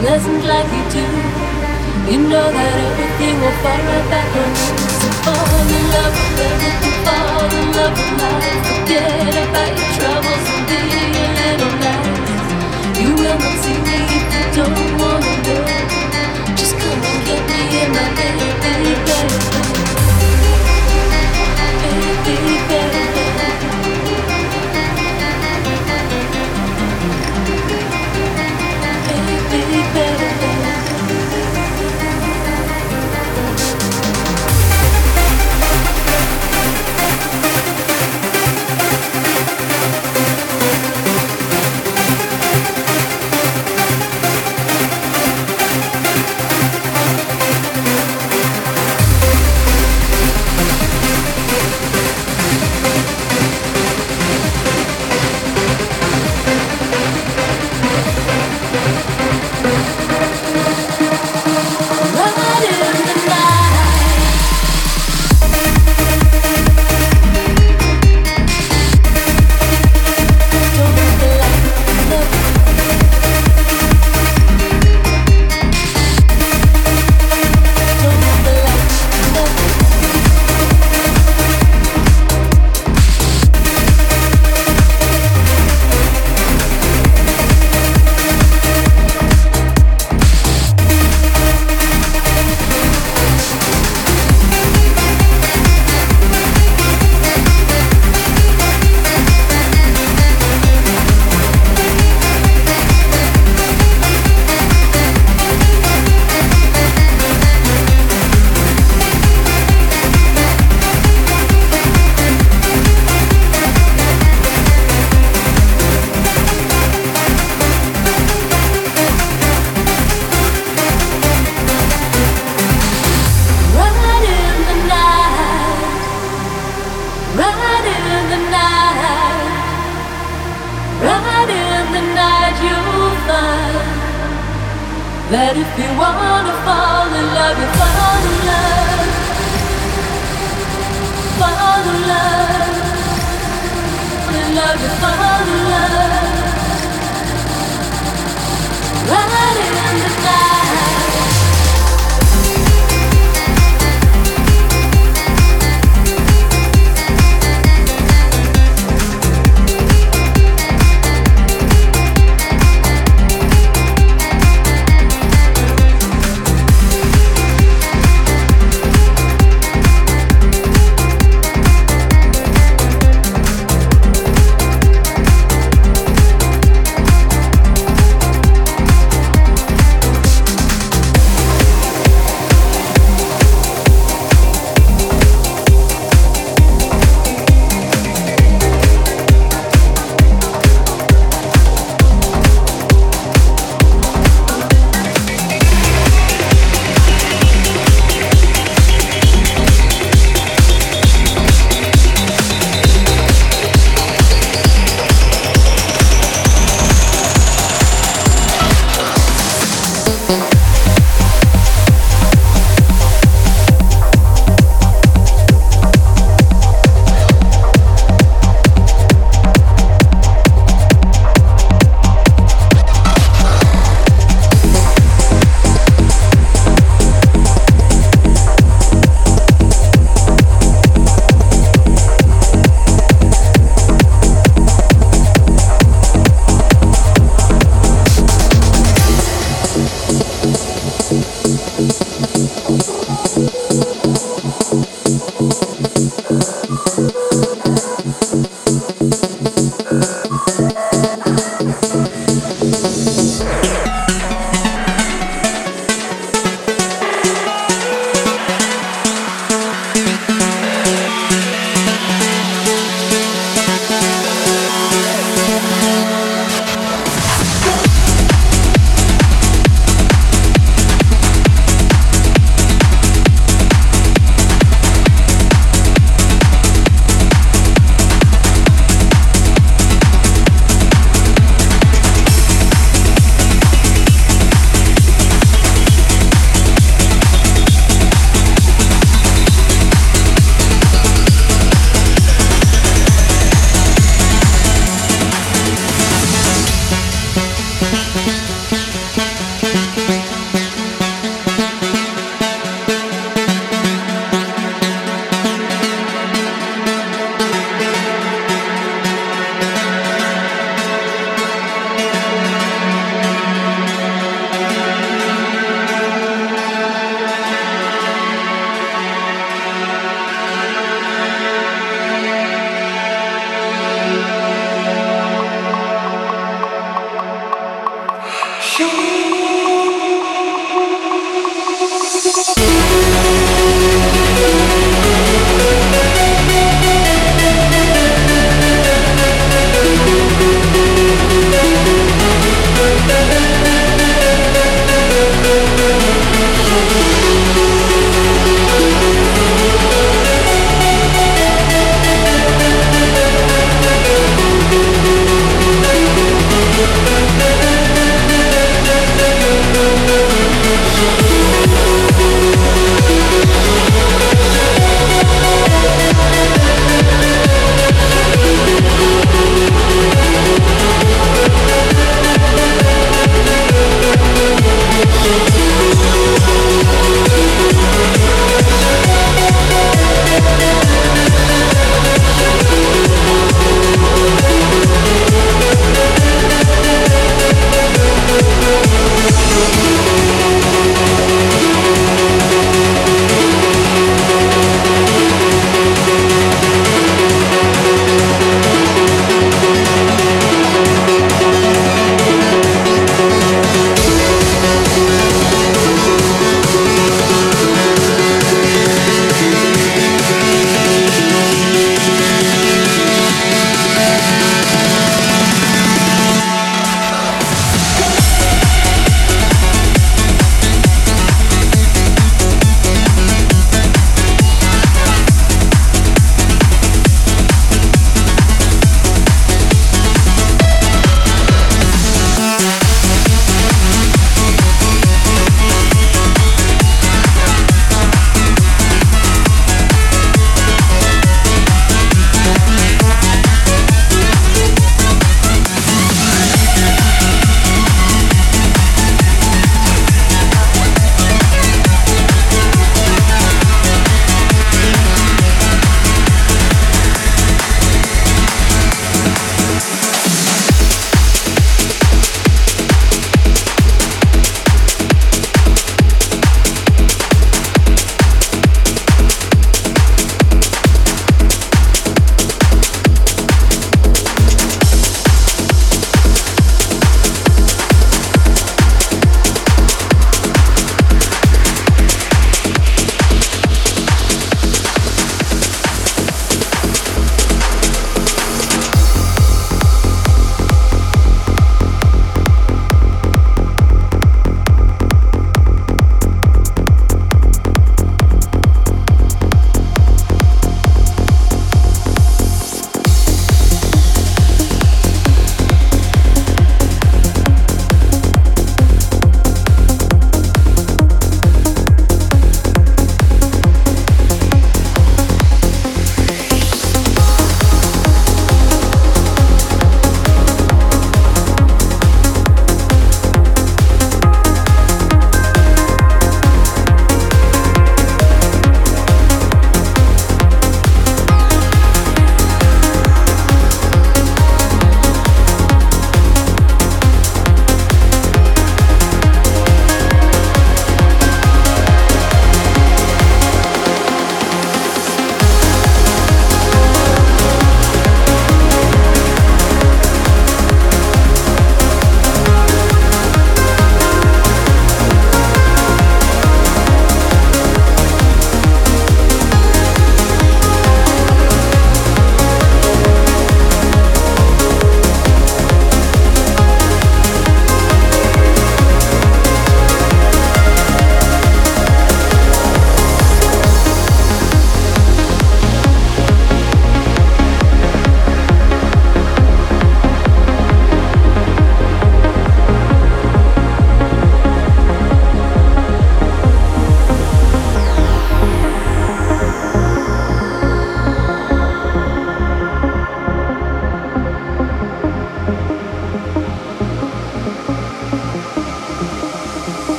pleasant like you do. You know that everything will fall right back on you. So fall in love with everything, fall in love with life. Forget about your troubles and be a little nice. You will not see me if you don't wanna go. Just come and get me in my bed, baby.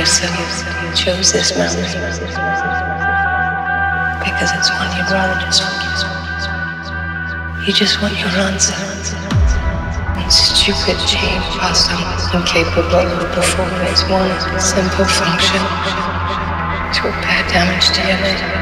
Yourself. Chose this memory because it's one you'd rather just you just want your answer. And stupid chain past incapable of performing its one simple function. To repair damage to your liver.